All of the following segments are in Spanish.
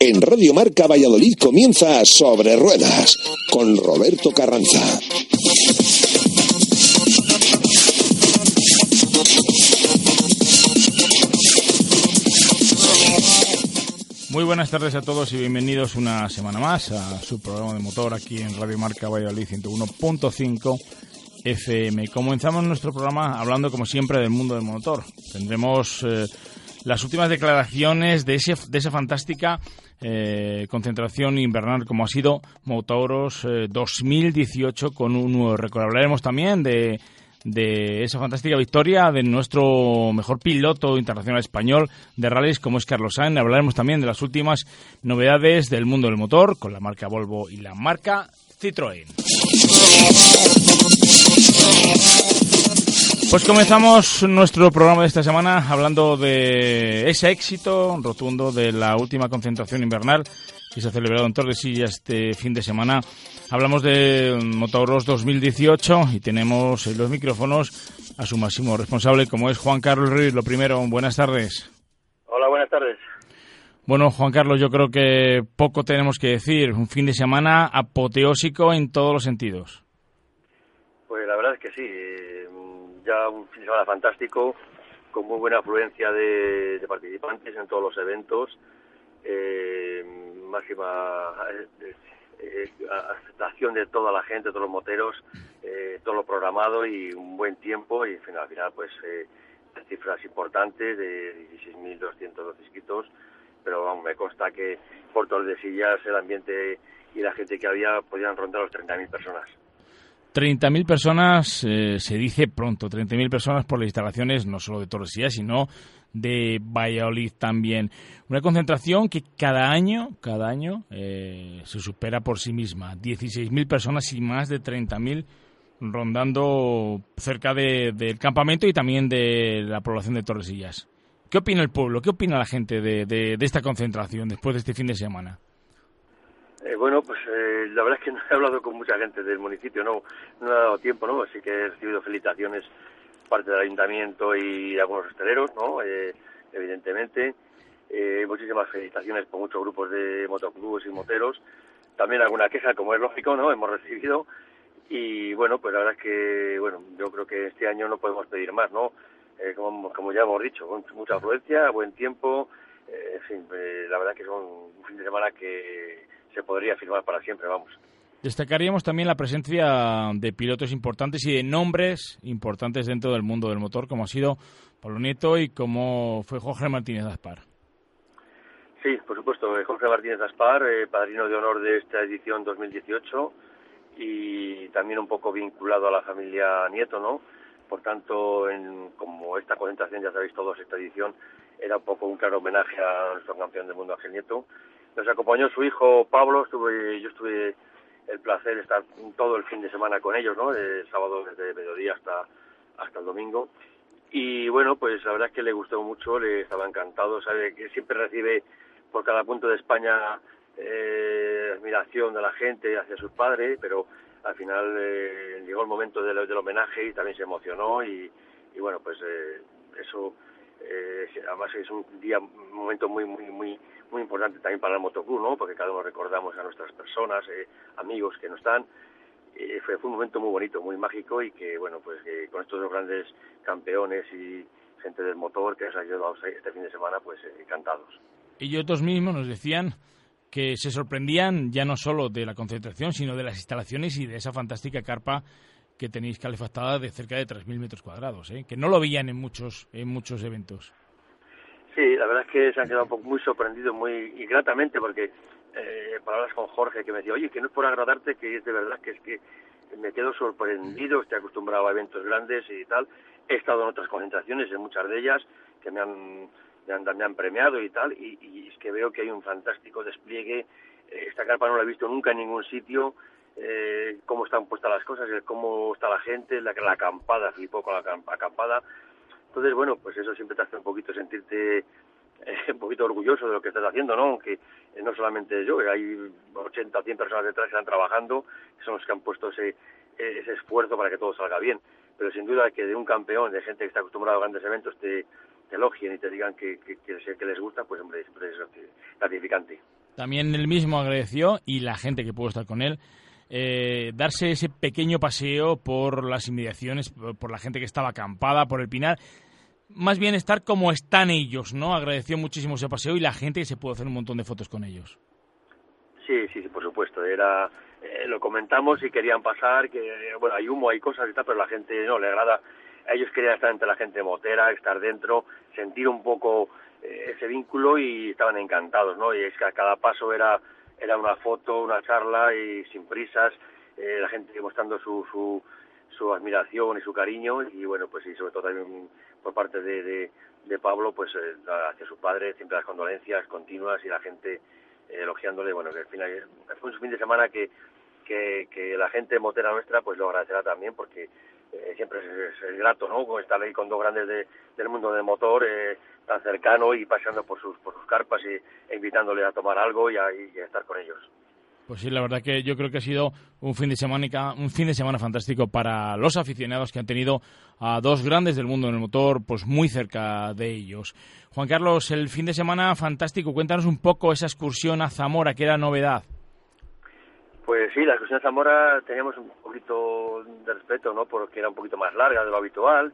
En Radio Marca Valladolid comienza Sobre Ruedas con Roberto Carranza. Muy buenas tardes a todos y bienvenidos una semana más a su programa de motor aquí en Radio Marca Valladolid 101.5 FM. Comenzamos nuestro programa hablando como siempre del mundo del motor. Tendremos eh, las últimas declaraciones de, ese, de esa fantástica eh, concentración invernal como ha sido Motoros 2018 eh, con un nuevo récord. Hablaremos también de de esa fantástica victoria de nuestro mejor piloto internacional español de rallies como es Carlos Sainz. Hablaremos también de las últimas novedades del mundo del motor con la marca Volvo y la marca Citroën. Pues comenzamos nuestro programa de esta semana hablando de ese éxito rotundo de la última concentración invernal que se ha celebrado en Tordesillas este fin de semana Hablamos de Motoros 2018 y tenemos en los micrófonos a su máximo responsable, como es Juan Carlos Ruiz. Lo primero, buenas tardes. Hola, buenas tardes. Bueno, Juan Carlos, yo creo que poco tenemos que decir. Un fin de semana apoteósico en todos los sentidos. Pues la verdad es que sí. Ya un fin de semana fantástico, con muy buena afluencia de, participantes en todos los eventos. Eh, máxima eh, eh, aceptación de toda la gente, todos los moteros, eh, todo lo programado y un buen tiempo y al final pues eh, cifras importantes de 16.200 inscritos, pero vamos, me consta que por Tordesillas el ambiente y la gente que había podían rondar los 30.000 personas. 30.000 personas, eh, se dice pronto, 30.000 personas por las instalaciones no solo de Tordesillas, sino de Valladolid también. Una concentración que cada año, cada año eh, se supera por sí misma. 16.000 personas y más de 30.000 rondando cerca del campamento y también de la población de Torresillas. ¿Qué opina el pueblo? ¿Qué opina la gente de, esta concentración después de este fin de semana? Eh, bueno, pues eh, la verdad es que no he hablado con mucha gente del municipio, no, no ha dado tiempo, ¿no? Así que he recibido felicitaciones parte del ayuntamiento y algunos hosteleros, ¿no? Eh, evidentemente. Eh, muchísimas felicitaciones por muchos grupos de motoclubes y moteros. También alguna queja, como es lógico, ¿no? Hemos recibido. Y bueno, pues la verdad es que, bueno, yo creo que este año no podemos pedir más, ¿no? Eh, como, como ya hemos dicho, con mucha afluencia, buen tiempo. en fin, la verdad que es un fin de semana que se podría firmar para siempre, vamos. Destacaríamos también la presencia de pilotos importantes y de nombres importantes dentro del mundo del motor, como ha sido Pablo Nieto y como fue Jorge Martínez Aspar. Sí, por supuesto, eh, Jorge Martínez Aspar, eh, padrino de honor de esta edición 2018 y también un poco vinculado a la familia Nieto, ¿no? Por tanto, en, como esta concentración, ya sabéis todos, esta edición era un poco un claro homenaje a nuestro campeón del mundo, Ángel Nieto. Nos acompañó su hijo Pablo, estuve, yo estuve el placer de estar todo el fin de semana con ellos, ¿no? El sábado desde mediodía hasta, hasta el domingo. Y bueno, pues la verdad es que le gustó mucho, le estaba encantado, sabe que siempre recibe por cada punto de España eh, admiración de la gente hacia sus padres, pero al final eh, llegó el momento del, del, homenaje y también se emocionó y, y bueno, pues eh, eso eh, además es un día, un momento muy, muy, muy, muy importante también para el motoclub, ¿no? Porque cada uno recordamos a nuestras personas, eh, amigos que no están. Eh, fue, fue un momento muy bonito, muy mágico y que, bueno, pues que con estos dos grandes campeones y gente del motor que nos ha ayudado este fin de semana, pues encantados. Y otros mismos nos decían que se sorprendían ya no solo de la concentración, sino de las instalaciones y de esa fantástica carpa que tenéis calefactada de cerca de 3.000 metros cuadrados, ¿eh? que no lo veían en muchos, en muchos eventos. Sí, la verdad es que se han quedado muy sorprendidos, muy y gratamente, porque eh, palabras con Jorge que me decía, oye, que no es por agradarte, que es de verdad que es que me quedo sorprendido, estoy acostumbrado a eventos grandes y tal. He estado en otras concentraciones, en muchas de ellas, que me han, me han, premiado y tal, y, y, es que veo que hay un fantástico despliegue. Esta carpa no la he visto nunca en ningún sitio eh, cómo están puestas las cosas, cómo está la gente, la, la acampada, flipó con la acampada. Entonces, bueno, pues eso siempre te hace un poquito sentirte eh, un poquito orgulloso de lo que estás haciendo, ¿no? Aunque eh, no solamente yo, hay 80 o 100 personas detrás que están trabajando, que son los que han puesto ese, ese esfuerzo para que todo salga bien. Pero sin duda que de un campeón, de gente que está acostumbrada a grandes eventos, te, te elogien y te digan que, que, que, que les gusta, pues hombre, siempre es gratificante. También él mismo agradeció y la gente que pudo estar con él eh, darse ese pequeño paseo por las inmediaciones, por la gente que estaba acampada, por el Pinar. Más bien estar como están ellos, ¿no? Agradeció muchísimo ese paseo y la gente que se pudo hacer un montón de fotos con ellos. Sí, sí, por supuesto. Era, eh, lo comentamos y querían pasar, que bueno, hay humo, hay cosas y tal, pero la gente no le agrada. Ellos querían estar entre la gente motera, estar dentro, sentir un poco eh, ese vínculo y estaban encantados, ¿no? Y es que a cada paso era era una foto, una charla y sin prisas, eh, la gente mostrando su, su, su admiración y su cariño y bueno, pues y sobre todo también por parte de, de, Pablo, pues eh, hacia su padre, siempre las condolencias continuas y la gente eh, elogiándole, bueno, que al final fue un fin de semana que, que, la gente motera nuestra pues lo agradecerá también porque siempre es, grato, ¿no? Estar ahí con dos grandes de, del mundo del motor, eh, tan cercano y paseando por sus, por sus carpas y e invitándole a tomar algo y a, estar con ellos. Pues sí, la verdad que yo creo que ha sido un fin de semana un fin de semana fantástico para los aficionados que han tenido a dos grandes del mundo en el motor, pues muy cerca de ellos. Juan Carlos, el fin de semana fantástico. Cuéntanos un poco esa excursión a Zamora, que era novedad. Pues sí, la excursión a Zamora teníamos un poquito de respeto, ¿no? Porque era un poquito más larga de lo habitual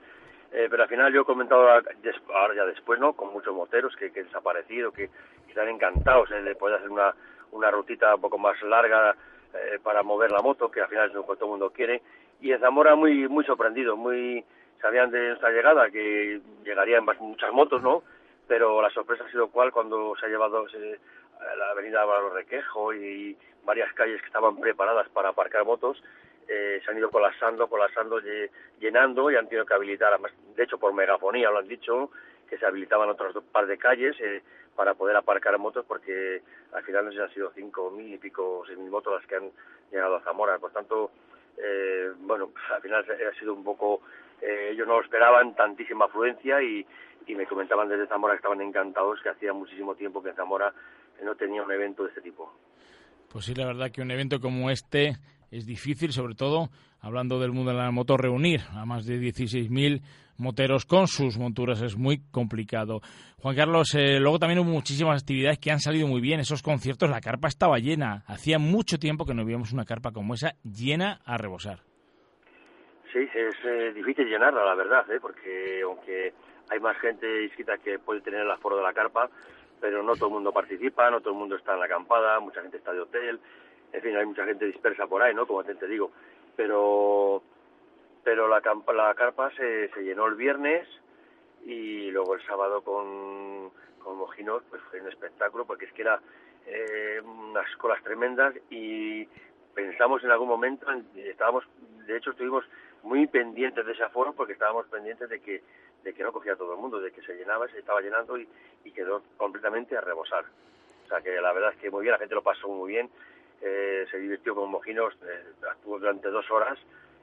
eh, pero al final yo he comentado ahora ya después, ¿no? Con muchos moteros que, que han desaparecido, que, están encantados eh, de poder hacer una, una rutita un poco más larga eh, para mover la moto, que al final es lo que todo el mundo quiere. Y en Zamora muy muy sorprendido, muy sabían de nuestra llegada que llegarían muchas motos, ¿no? Pero la sorpresa ha sido cuál cuando se ha llevado la avenida Álvaro Requejo y varias calles que estaban preparadas para aparcar motos eh, se han ido colapsando, colapsando, llenando y han tenido que habilitar, de hecho por megafonía lo han dicho, que se habilitaban otros par de calles eh, para poder aparcar motos porque al final no si han sido cinco mil y pico, seis mil motos las que han llegado a Zamora. Por tanto, eh, bueno, al final ha sido un poco, eh, ellos no lo esperaban, tantísima afluencia y, y me comentaban desde Zamora que estaban encantados, que hacía muchísimo tiempo que Zamora no tenía un evento de este tipo. Pues sí, la verdad que un evento como este es difícil, sobre todo hablando del mundo de la moto, reunir a más de 16.000 moteros con sus monturas es muy complicado. Juan Carlos, eh, luego también hubo muchísimas actividades que han salido muy bien. Esos conciertos, la carpa estaba llena. Hacía mucho tiempo que no veíamos una carpa como esa llena a rebosar. Sí, es eh, difícil llenarla, la verdad, ¿eh? porque aunque hay más gente inscrita que puede tener el aforo de la carpa, pero no todo el mundo participa, no todo el mundo está en la acampada, mucha gente está de hotel, en fin, hay mucha gente dispersa por ahí, ¿no? Como te digo, pero pero la, la carpa se, se llenó el viernes y luego el sábado con, con Mojinos pues fue un espectáculo porque es que era eh, unas colas tremendas y pensamos en algún momento, estábamos, de hecho estuvimos muy pendientes de ese aforo porque estábamos pendientes de que de que no cogía todo el mundo, de que se llenaba, se estaba llenando y quedó completamente a rebosar. O sea que la verdad es que muy bien, la gente lo pasó muy bien eh, se divirtió con Mojinos, eh, actuó durante dos horas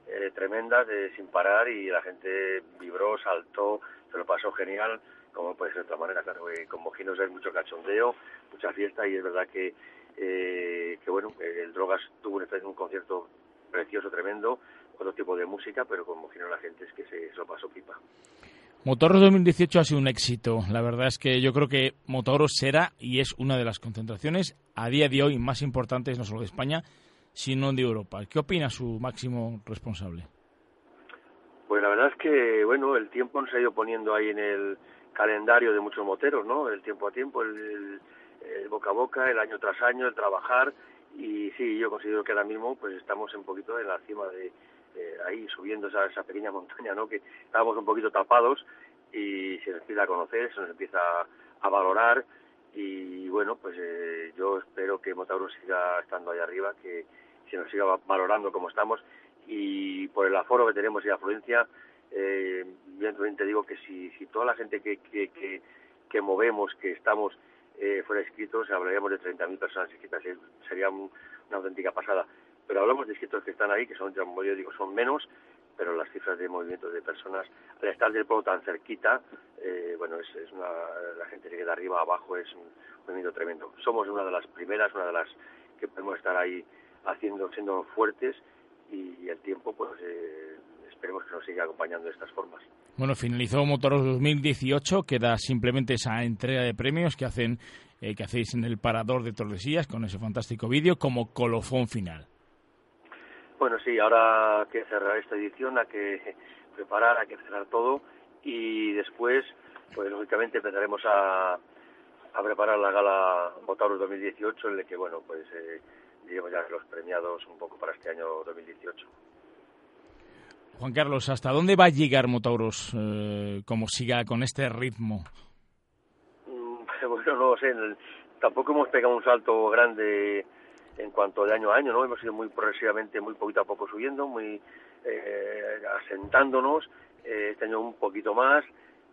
eh, tremendas, sin parar, y la gente vibró, saltó, se lo pasó genial, como puede ser de otra manera, claro, con Mojinos hay mucho cachondeo, mucha fiesta, y es verdad que, que bueno, el Drogas tuvo un, un concierto precioso, tremendo, otro tipo de música, pero con Mojinos la gente es que se, se lo pasó pipa. Motoros 2018 ha sido un éxito. La verdad es que yo creo que Motoros será y es una de las concentraciones a día de hoy más importantes no solo de España, sino de Europa. ¿Qué opina su máximo responsable? Pues la verdad es que, bueno, el tiempo nos ha ido poniendo ahí en el calendario de muchos moteros, ¿no? El tiempo a tiempo, el, boca a boca, el año tras año, el trabajar. Y sí, yo considero que ahora mismo pues estamos un poquito en la cima de, eh, ahí subiendo esa, esa pequeña montaña, ¿no? Que estábamos un poquito tapados y se nos empieza a conocer, se nos empieza a valorar y bueno, pues eh, yo espero que Motauro siga estando ahí arriba, que se nos siga valorando como estamos y por el aforo que tenemos y la afluencia, eh, te digo que si, si toda la gente que, que, que, que movemos, que estamos eh, fuera inscritos, hablaríamos de 30.000 personas inscritas, sería una auténtica pasada pero hablamos de escritos que están ahí, que son, como yo digo, son menos, pero las cifras de movimiento de personas, al estar del pueblo tan cerquita, eh, bueno, es, es una, la gente que queda arriba abajo es un movimiento tremendo. Somos una de las primeras, una de las que podemos estar ahí haciendo, siendo fuertes y, el tiempo, pues, eh, esperemos que nos siga acompañando de estas formas. Bueno, finalizó Motoros 2018, queda simplemente esa entrega de premios que hacen eh, que hacéis en el Parador de Tordesillas con ese fantástico vídeo como colofón final. Bueno, sí, ahora hay que cerrar esta edición, hay que preparar, hay que cerrar todo y después, pues lógicamente empezaremos a, a preparar la gala Motoros 2018 en la que, bueno, pues eh, diremos ya los premiados un poco para este año 2018. Juan Carlos, ¿hasta dónde va a llegar Motauros eh, como siga con este ritmo? Mm, bueno, no sé, tampoco hemos pegado un salto grande en cuanto de año a año, ¿no? Hemos ido muy progresivamente, muy poquito a poco subiendo, muy eh, asentándonos, eh, este año un poquito más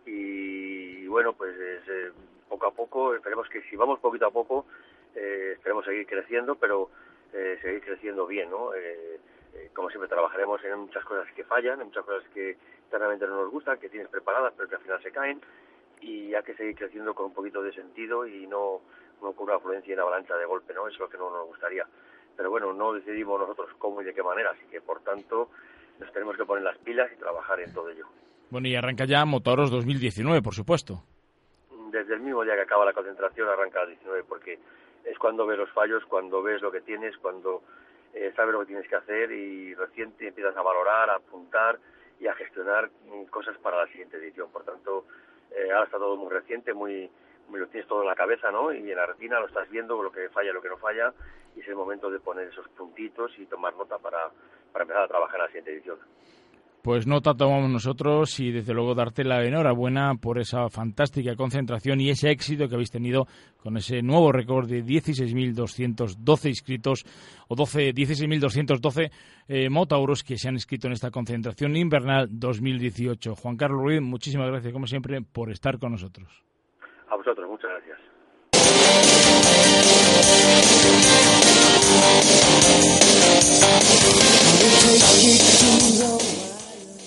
y, bueno, pues eh, poco a poco, esperemos que si vamos poquito a poco, eh, esperemos seguir creciendo, pero eh, seguir creciendo bien, ¿no? Eh, como siempre trabajaremos en muchas cosas que fallan, en muchas cosas que internamente no nos gustan, que tienes preparadas pero que al final se caen y hay que seguir creciendo con un poquito de sentido y no, no con una afluencia en avalancha de golpe, ¿no? Eso es lo que no nos gustaría. Pero bueno, no decidimos nosotros cómo y de qué manera, así que por tanto nos tenemos que poner las pilas y trabajar en todo ello. Bueno, y arranca ya Motoros 2019, por supuesto. Desde el mismo día que acaba la concentración arranca el 19, porque es cuando ves los fallos, cuando ves lo que tienes, cuando eh, sabes lo que tienes que hacer y reciente empiezas a valorar, a apuntar y a gestionar mm, cosas para la siguiente edición. Por tanto, eh, ahora está todo muy reciente, muy lo tienes todo en la cabeza, ¿no? Y en la retina lo estás viendo, lo que falla, lo que no falla, y es el momento de poner esos puntitos y tomar nota para, para empezar a trabajar en la siguiente edición. Pues nota tomamos nosotros y desde luego darte la enhorabuena por esa fantástica concentración y ese éxito que habéis tenido con ese nuevo récord de 16.212 inscritos o 12, 16.212 eh, motauros que se han inscrito en esta concentración invernal 2018. Juan Carlos Ruiz, muchísimas gracias como siempre por estar con nosotros. A vosotros, muchas gracias.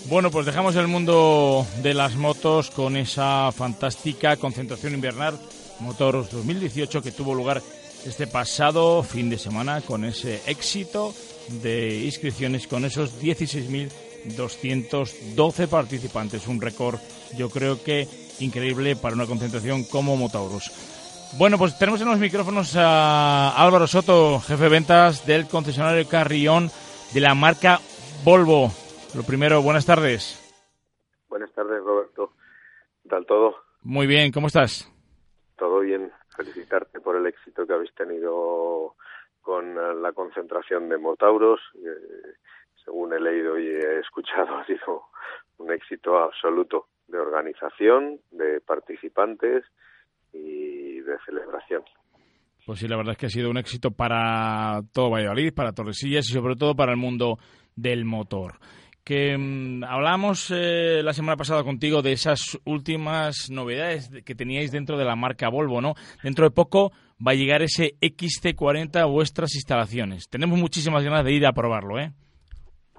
Bueno, pues dejamos el mundo de las motos con esa fantástica concentración invernal Motoros 2018 que tuvo lugar este pasado fin de semana con ese éxito de inscripciones con esos 16.212 participantes. Un récord, yo creo que increíble para una concentración como Motauros. Bueno, pues tenemos en los micrófonos a Álvaro Soto, jefe de ventas del concesionario Carrión de la marca Volvo. Lo primero, buenas tardes. Buenas tardes, Roberto. ¿Qué tal todo? Muy bien, ¿cómo estás? Todo bien. Felicitarte por el éxito que habéis tenido con la concentración de Motauros. Eh, según he leído y he escuchado, ha sido un éxito absoluto de organización, de participantes y de celebración. Pues sí, la verdad es que ha sido un éxito para todo Valladolid, para Torresillas y sobre todo para el mundo del motor que mm, hablamos eh, la semana pasada contigo de esas últimas novedades que teníais dentro de la marca Volvo, ¿no? Dentro de poco va a llegar ese XC40 a vuestras instalaciones. Tenemos muchísimas ganas de ir a probarlo, ¿eh?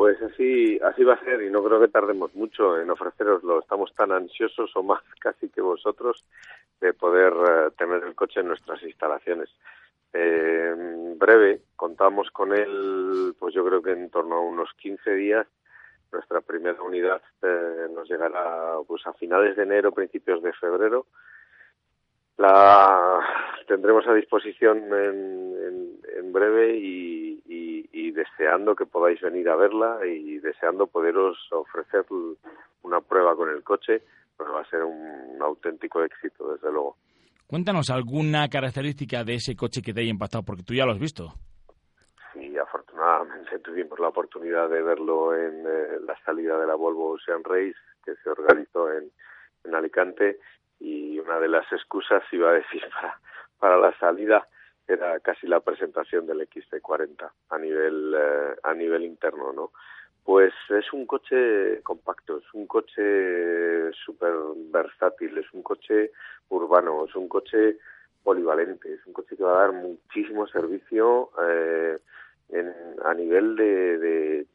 Pues así, así va a ser y no creo que tardemos mucho en ofreceroslo. Estamos tan ansiosos o más casi que vosotros de poder eh, tener el coche en nuestras instalaciones. Eh, en breve contamos con él, pues yo creo que en torno a unos 15 días nuestra primera unidad eh, nos llegará pues a finales de enero, principios de febrero. La tendremos a disposición en, en, breve y, y, y, deseando que podáis venir a verla y deseando poderos ofrecer una prueba con el coche, pues va a ser un auténtico éxito, desde luego. Cuéntanos alguna característica de ese coche que te haya impactado, porque tú ya lo has visto afortunadamente tuvimos la oportunidad de verlo en eh, la salida de la Volvo Ocean Race que se organizó en, en Alicante y una de las excusas iba a decir para, para la salida era casi la presentación del XT40 a nivel eh, a nivel interno, ¿no? Pues es un coche compacto, es un coche súper versátil, es un coche urbano, es un coche polivalente, es un coche que va a dar muchísimo servicio eh, en, a nivel de, de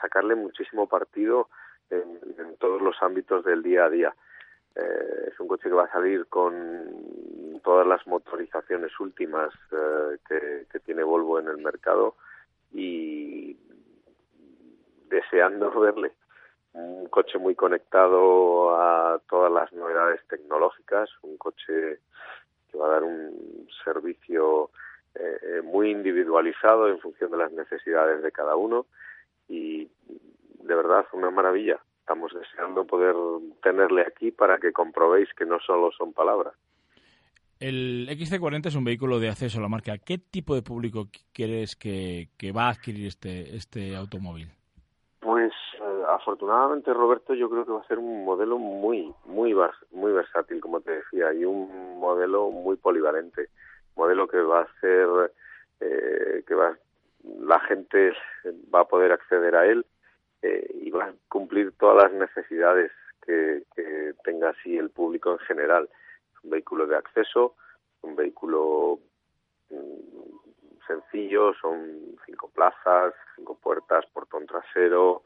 sacarle muchísimo partido en, en, todos los ámbitos del día a día. Eh, es un coche que va a salir con todas las motorizaciones últimas eh, que, tiene Volvo en el mercado y deseando verle un coche muy conectado a todas las novedades tecnológicas, un coche que va a dar un servicio eh, muy individualizado en función de las necesidades de cada uno y de verdad una maravilla. Estamos deseando poder tenerle aquí para que comprobéis que no solo son palabras. El XC40 es un vehículo de acceso a la marca. ¿Qué tipo de público quieres que, que va a adquirir este, este automóvil? Pues eh, afortunadamente Roberto yo creo que va a ser un modelo muy muy muy versátil como te decía y un modelo muy polivalente modelo que va a ser eh, que va la gente va a poder acceder a él eh, y va a cumplir todas las necesidades que, tenga así el público en general es un vehículo de acceso un vehículo mm, sencillo, son cinco plazas, cinco puertas, portón trasero,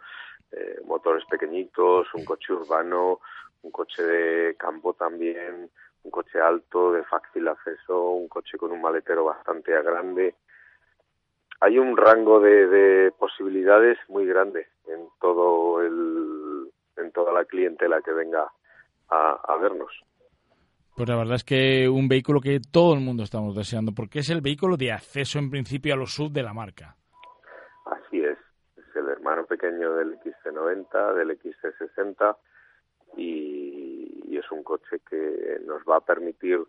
eh, motores pequeñitos, un coche urbano, un coche de campo también, un coche alto, de fácil acceso, un coche con un maletero bastante grande. Hay un rango de, posibilidades muy grande todo el, en toda la clientela que venga a vernos. Pues la verdad es que un vehículo que todo el mundo estamos deseando, porque es el vehículo de acceso en principio a los sub de la marca. Así es, es el hermano pequeño del XC90, del XC60 y, y es un coche que nos va a permitir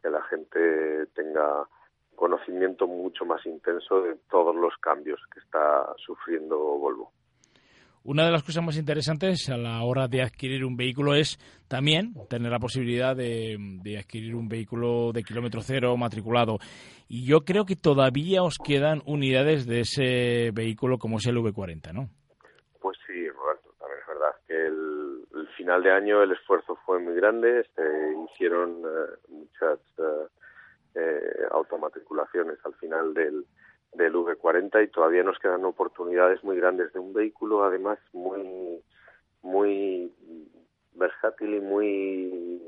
que la gente tenga conocimiento mucho más intenso de todos los cambios que está sufriendo Volvo. Una de las cosas más interesantes a la hora de adquirir un vehículo es también tener la posibilidad de, adquirir un vehículo de kilómetro cero matriculado. Y yo creo que todavía os quedan unidades de ese vehículo como es el V40, ¿no? Pues sí, Roberto, también es verdad que el, final de año el esfuerzo fue muy grande, se hicieron eh, muchas eh, eh, automatriculaciones al final del, del V40 y todavía nos quedan oportunidades muy grandes de un vehículo además muy muy versátil y muy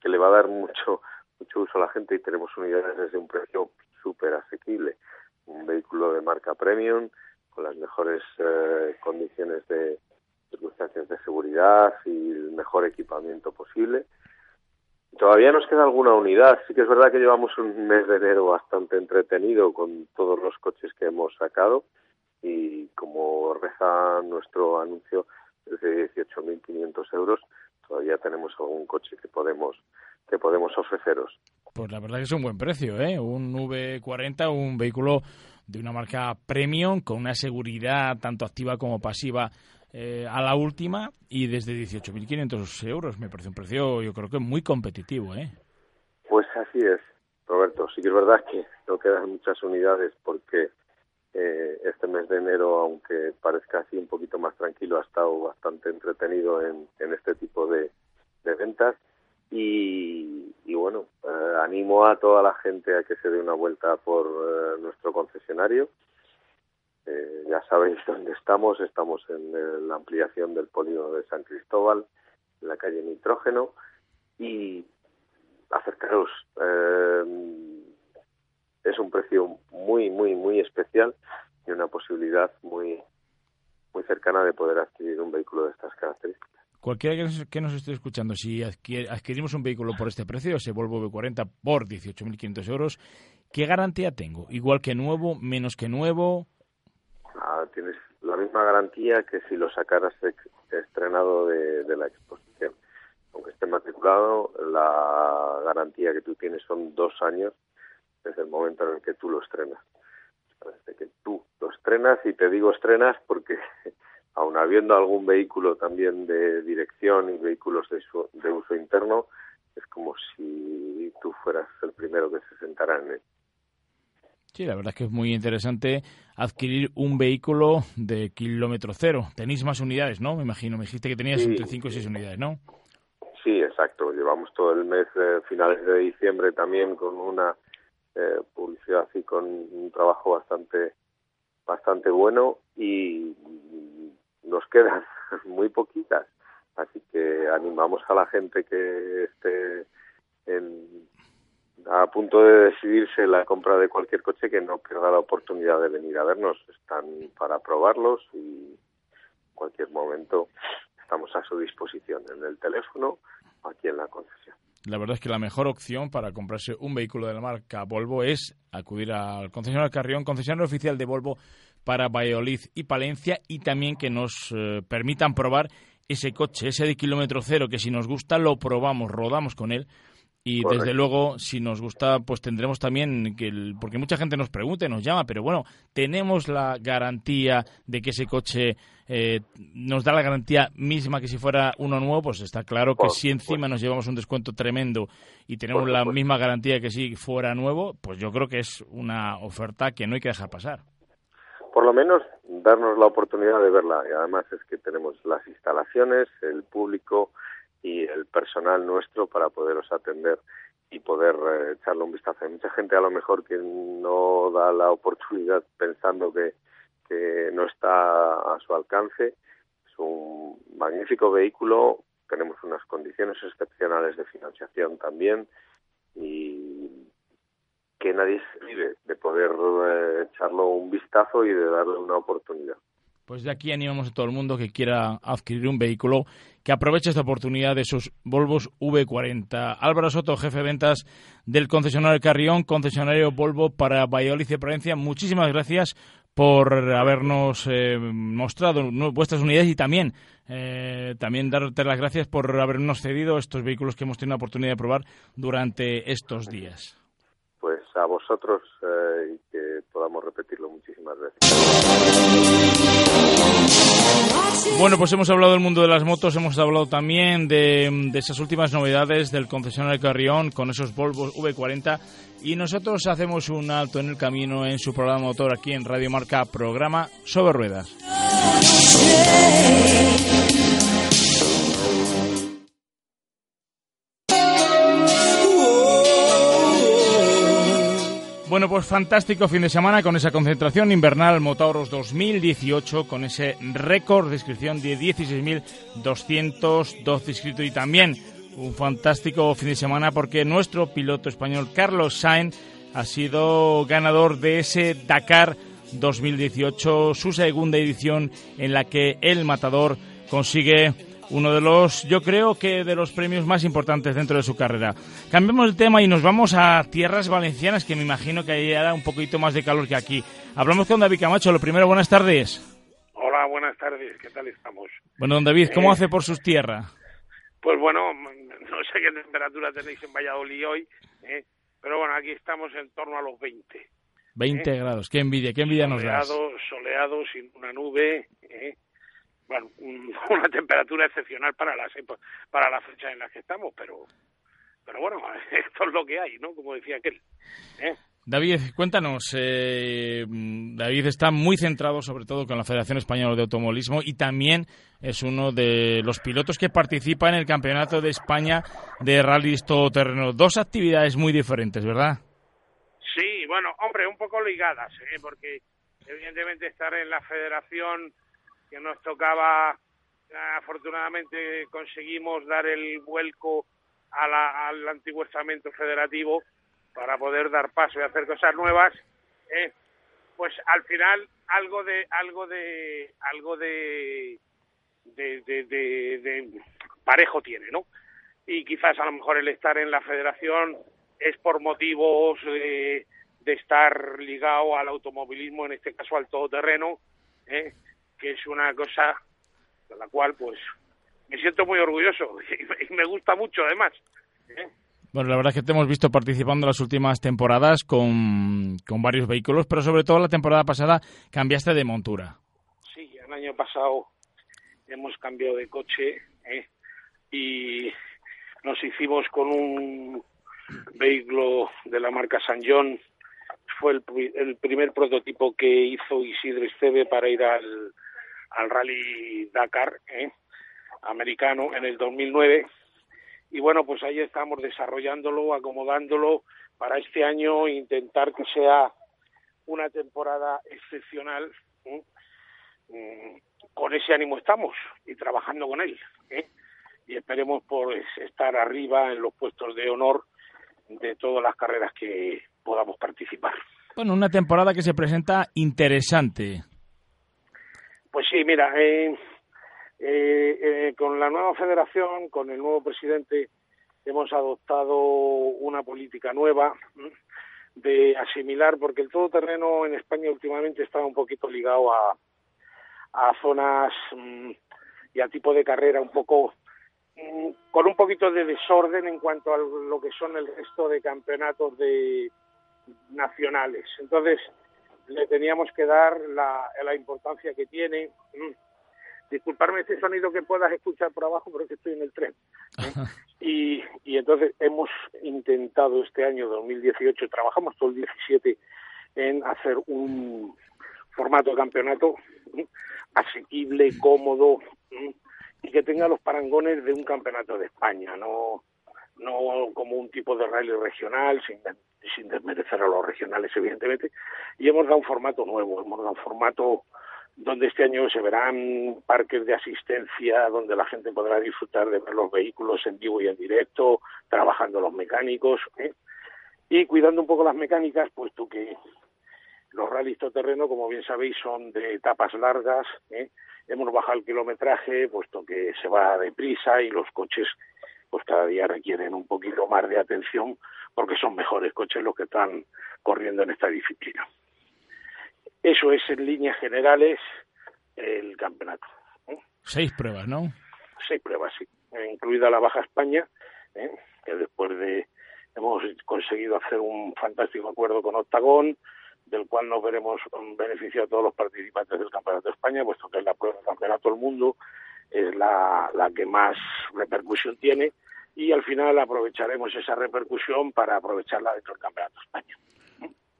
que le va a dar mucho mucho uso a la gente y tenemos unidades desde un precio súper asequible. Un vehículo de marca premium con las mejores eh, condiciones de circunstancias de seguridad y el mejor equipamiento posible Todavía nos queda alguna unidad. Sí que es verdad que llevamos un mes de enero bastante entretenido con todos los coches que hemos sacado y como reza nuestro anuncio de 18.500 euros, todavía tenemos algún coche que podemos que podemos ofreceros. Pues la verdad que es un buen precio, ¿eh? Un V40, un vehículo de una marca premium con una seguridad tanto activa como pasiva eh, a la última y desde 18.500 euros. Me parece un precio, yo creo que muy competitivo. ¿eh? Pues así es, Roberto. Sí que es verdad que no quedan muchas unidades porque eh, este mes de enero, aunque parezca así un poquito más tranquilo, ha estado bastante entretenido en, este tipo de, ventas. Y, bueno, eh, animo a toda la gente a que se dé una vuelta por nuestro concesionario eh, ya sabéis dónde estamos, estamos en eh, la ampliación del polígono de San Cristóbal, en la calle Nitrógeno, y acercaros. Eh, es un precio muy, muy, muy especial y una posibilidad muy, muy cercana de poder adquirir un vehículo de estas características. Cualquiera que nos, que nos esté escuchando, si adquirimos un vehículo por este precio, ese Volvo V40 por 18.500 euros, ¿qué garantía tengo? ¿Igual que nuevo, menos que nuevo? Tienes la misma garantía que si lo sacaras estrenado de, la exposición. Aunque esté matriculado, la garantía que tú tienes son dos años desde el momento en el que tú lo estrenas. Desde que tú lo estrenas, y te digo estrenas porque aun habiendo algún vehículo también de dirección y vehículos de, de uso interno, es como si tú fueras el primero que se sentara en él. Sí, la verdad es que es muy interesante adquirir un vehículo de kilómetro cero. Tenéis más unidades, ¿no? Me imagino, me dijiste que tenías entre 5 y 6 unidades, ¿no? Sí, exacto. Llevamos todo el mes, eh, finales de diciembre también con una eh, publicidad y con un trabajo bastante, bastante bueno y nos quedan muy poquitas. Así que animamos a la gente que esté en a punto de decidirse la compra de cualquier coche que no pierda la oportunidad de venir a vernos. Están para probarlos y cualquier momento estamos a su disposición en el teléfono aquí en la concesión. La verdad es que la mejor opción para comprarse un vehículo de la marca Volvo es acudir al concesionario Carrión, concesionario oficial de Volvo para Valladolid y Palencia y también que nos eh, permitan probar ese coche, ese de kilómetro cero, que si nos gusta lo probamos, rodamos con él. Y desde luego, si nos gusta, pues tendremos también que, porque mucha gente nos pregunta y nos llama, pero bueno, tenemos la garantía de que ese coche eh, nos da la garantía misma que si fuera uno nuevo, pues está claro que si encima nos llevamos un descuento tremendo y tenemos la misma garantía que si fuera nuevo, pues yo creo que es una oferta que no hay que dejar pasar. Por lo menos darnos la oportunidad de verla. Y además es que tenemos las instalaciones, el público y el personal nuestro para poderos atender y poder eh, echarle un vistazo. Hay mucha gente a lo mejor que no da la oportunidad pensando que, que no está a su alcance. Es un magnífico vehículo, tenemos unas condiciones excepcionales de financiación también y que nadie se vive de poder eh, echarlo un vistazo y de darle una oportunidad. Pues de aquí animamos a todo el mundo que quiera adquirir un vehículo que aproveche esta oportunidad de esos Volvos V40. Álvaro Soto, jefe de ventas del concesionario Carrión, concesionario Volvo para Valladolid y Provincia. Muchísimas gracias por habernos eh, mostrado vuestras unidades y también eh, también darte las gracias por habernos cedido estos vehículos que hemos tenido la oportunidad de probar durante estos días a vosotros eh, y que podamos repetirlo muchísimas veces. Bueno, pues hemos hablado del mundo de las motos, hemos hablado también de, esas últimas novedades del concesionario Carrión con esos Volvo V40 y nosotros hacemos un alto en el camino en su programa motor aquí en Radio Marca, programa sobre ruedas. Bueno, pues fantástico fin de semana con esa concentración invernal Motauros 2018, con ese récord de inscripción de 16.212 inscritos. Y también un fantástico fin de semana porque nuestro piloto español Carlos Sainz ha sido ganador de ese Dakar 2018, su segunda edición en la que el matador consigue uno de los, yo creo que de los premios más importantes dentro de su carrera. Cambiamos el tema y nos vamos a tierras valencianas, que me imagino que ahí hará un poquito más de calor que aquí. Hablamos con David Camacho. Lo primero, buenas tardes. Hola, buenas tardes. ¿Qué tal estamos? Bueno, don David, ¿cómo eh, hace por sus tierras? Pues bueno, no sé qué temperatura tenéis en Valladolid hoy, eh, pero bueno, aquí estamos en torno a los 20. 20 eh. grados, qué envidia, qué envidia nos da. Soleado, soleado, sin una nube, bueno, una temperatura excepcional para las para la fecha en la que estamos, pero pero bueno, esto es lo que hay, ¿no? Como decía aquel. ¿eh? David, cuéntanos. Eh, David está muy centrado sobre todo con la Federación Española de Automovilismo y también es uno de los pilotos que participa en el Campeonato de España de Rally Todoterreno. Dos actividades muy diferentes, ¿verdad? Sí, bueno, hombre, un poco ligadas, ¿eh? porque evidentemente estar en la Federación que nos tocaba, afortunadamente conseguimos dar el vuelco al antiguo estamento federativo para poder dar paso y hacer cosas nuevas, eh, pues al final algo de algo de algo de de, de, parejo tiene, ¿no? Y quizás a lo mejor el estar en la federación es por motivos de, de estar ligado al automovilismo, en este caso al todoterreno, ¿eh? Que es una cosa de la cual pues me siento muy orgulloso y me gusta mucho además. ¿eh? Bueno, la verdad es que te hemos visto participando en las últimas temporadas con, con varios vehículos, pero sobre todo la temporada pasada cambiaste de montura. Sí, el año pasado hemos cambiado de coche ¿eh? y nos hicimos con un vehículo de la marca San John. Fue el, el primer prototipo que hizo Isidro Esteve para ir al, al Rally Dakar ¿eh? americano en el 2009 y bueno pues ahí estamos desarrollándolo acomodándolo para este año intentar que sea una temporada excepcional ¿eh? mm, con ese ánimo estamos y trabajando con él ¿eh? y esperemos pues estar arriba en los puestos de honor de todas las carreras que podamos participar. Bueno, una temporada que se presenta interesante. Pues sí, mira, eh, Eh, eh, con la nueva federación, con el nuevo presidente, hemos adoptado una política nueva de asimilar, porque el todoterreno en España últimamente estaba un poquito ligado a, a zonas mm, y a tipo de carrera un poco mm, con un poquito de desorden en cuanto a lo que son el resto de campeonatos de nacionales. Entonces, le teníamos que dar la, la importancia que tiene. Mm, disculparme este sonido que puedas escuchar por abajo, pero es que estoy en el tren. ¿eh? y, y entonces hemos intentado este año 2018, trabajamos todo el 17 en hacer un formato de campeonato asequible, cómodo y que tenga los parangones de un campeonato de España, no no como un tipo de rally regional, sin, sin desmerecer a los regionales, evidentemente, y hemos dado un formato nuevo, hemos dado un formato donde este año se verán parques de asistencia donde la gente podrá disfrutar de ver los vehículos en vivo y en directo, trabajando los mecánicos ¿eh? y cuidando un poco las mecánicas, puesto que los rallies terreno, como bien sabéis, son de etapas largas. ¿eh? Hemos bajado el kilometraje, puesto que se va deprisa y los coches pues cada día requieren un poquito más de atención porque son mejores coches los que están corriendo en esta disciplina. Eso es en líneas generales el campeonato. Seis pruebas, ¿no? Seis pruebas, sí. Incluida la Baja España, ¿eh? que después de hemos conseguido hacer un fantástico acuerdo con Octagón, del cual nos veremos beneficiados todos los participantes del Campeonato de España, puesto que es la prueba del Campeonato del Mundo, es la, la que más repercusión tiene, y al final aprovecharemos esa repercusión para aprovecharla dentro del Campeonato de España.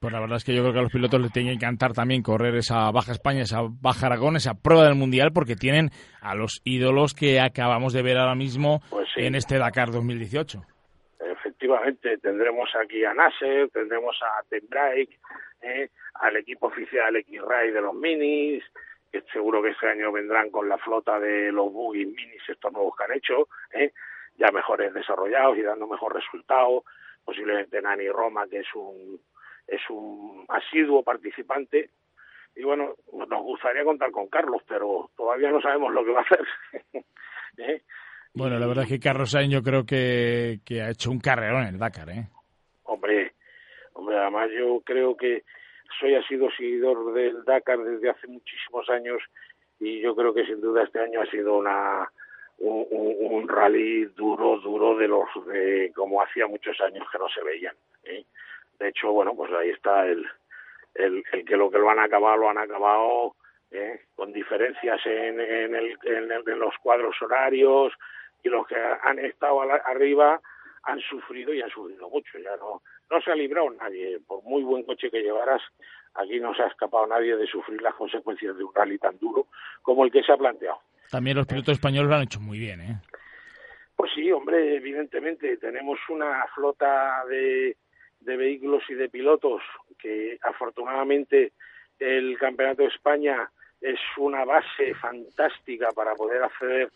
Pues la verdad es que yo creo que a los pilotos les tiene que encantar también correr esa Baja España, esa Baja Aragón, esa prueba del Mundial, porque tienen a los ídolos que acabamos de ver ahora mismo pues sí. en este Dakar 2018. Efectivamente, tendremos aquí a Nasser, tendremos a Tembrake, eh, al equipo oficial X-Ray de los Minis, que seguro que este año vendrán con la flota de los Buggy Minis, estos nuevos que han hecho, eh, ya mejores desarrollados y dando mejor resultado, posiblemente Nani Roma, que es un es un asiduo participante y bueno, nos gustaría contar con Carlos, pero todavía no sabemos lo que va a hacer. ¿Eh? Bueno, la verdad es que Carlos Sainz yo creo que, que ha hecho un carrerón en el Dakar, ¿eh? Hombre, hombre, además yo creo que soy ha sido seguidor del Dakar desde hace muchísimos años y yo creo que sin duda este año ha sido una un, rally duro, duro de los de como hacía muchos años que no se veían. ¿eh? De hecho, bueno, pues ahí está el, el, el que lo que lo han acabado, lo han acabado ¿eh? con diferencias en, en, el, en, el, en, los cuadros horarios y los que han estado arriba han sufrido y han sufrido mucho. Ya no, no se ha librado nadie, por muy buen coche que llevaras, aquí no se ha escapado nadie de sufrir las consecuencias de un rally tan duro como el que se ha planteado. También los pilotos españoles lo han hecho muy bien, ¿eh? Pues sí, hombre, evidentemente tenemos una flota de, de vehículos y de pilotos que afortunadamente el Campeonato de España es una base fantástica para poder acceder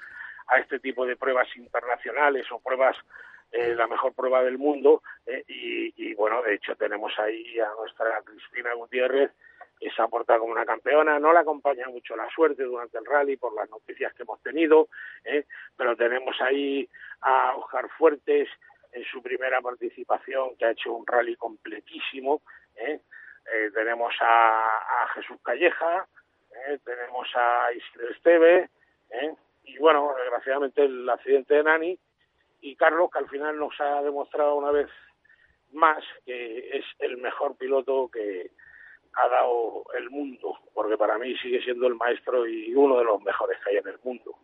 a este tipo de pruebas internacionales o pruebas eh, la mejor prueba del mundo eh, y, y, bueno de hecho tenemos ahí a nuestra Cristina Gutiérrez que se ha portado como una campeona no la acompaña mucho la suerte durante el rally por las noticias que hemos tenido eh, pero tenemos ahí a Oscar Fuertes en su primera participación que ha hecho un rally completísimo ¿eh? Eh, tenemos a, a, Jesús Calleja tenemos a Isidro Esteve y bueno desgraciadamente el accidente de Nani y Carlos que al final nos ha demostrado una vez más que es el mejor piloto que ha dado el mundo porque para mí sigue siendo el maestro y uno de los mejores que hay en el mundo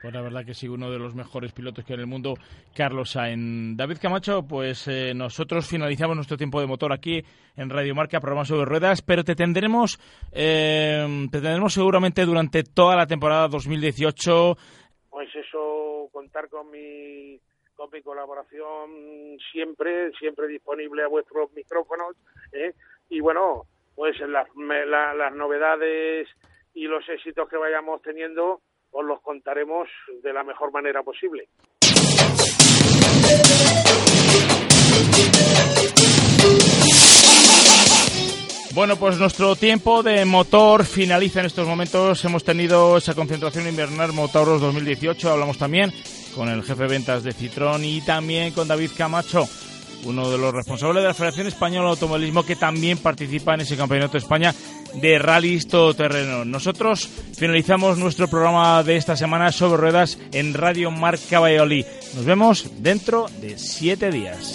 pues la verdad que sí, uno de los mejores pilotos que hay en el mundo, Carlos Sainz. David Camacho, pues eh, nosotros finalizamos nuestro tiempo de motor aquí en Radio Marca, programa sobre ruedas, pero te tendremos, eh, te tendremos seguramente durante toda la temporada 2018. Pues eso, contar con mi, con colaboración siempre, siempre disponible a vuestros micrófonos. ¿eh? Y bueno, pues las, la, las novedades y los éxitos que vayamos teniendo os los contaremos de la mejor manera posible. Bueno, pues nuestro tiempo de motor finaliza en estos momentos. Hemos tenido esa concentración invernal Motauros 2018. Hablamos también con el jefe de ventas de Citrón y también con David Camacho, uno de los responsables de la Federación Española de Automovilismo que también participa en ese Campeonato de España de rallies todoterreno. Nosotros finalizamos nuestro programa de esta semana sobre ruedas en Radio Marca Valladolid. Nos vemos dentro de siete días.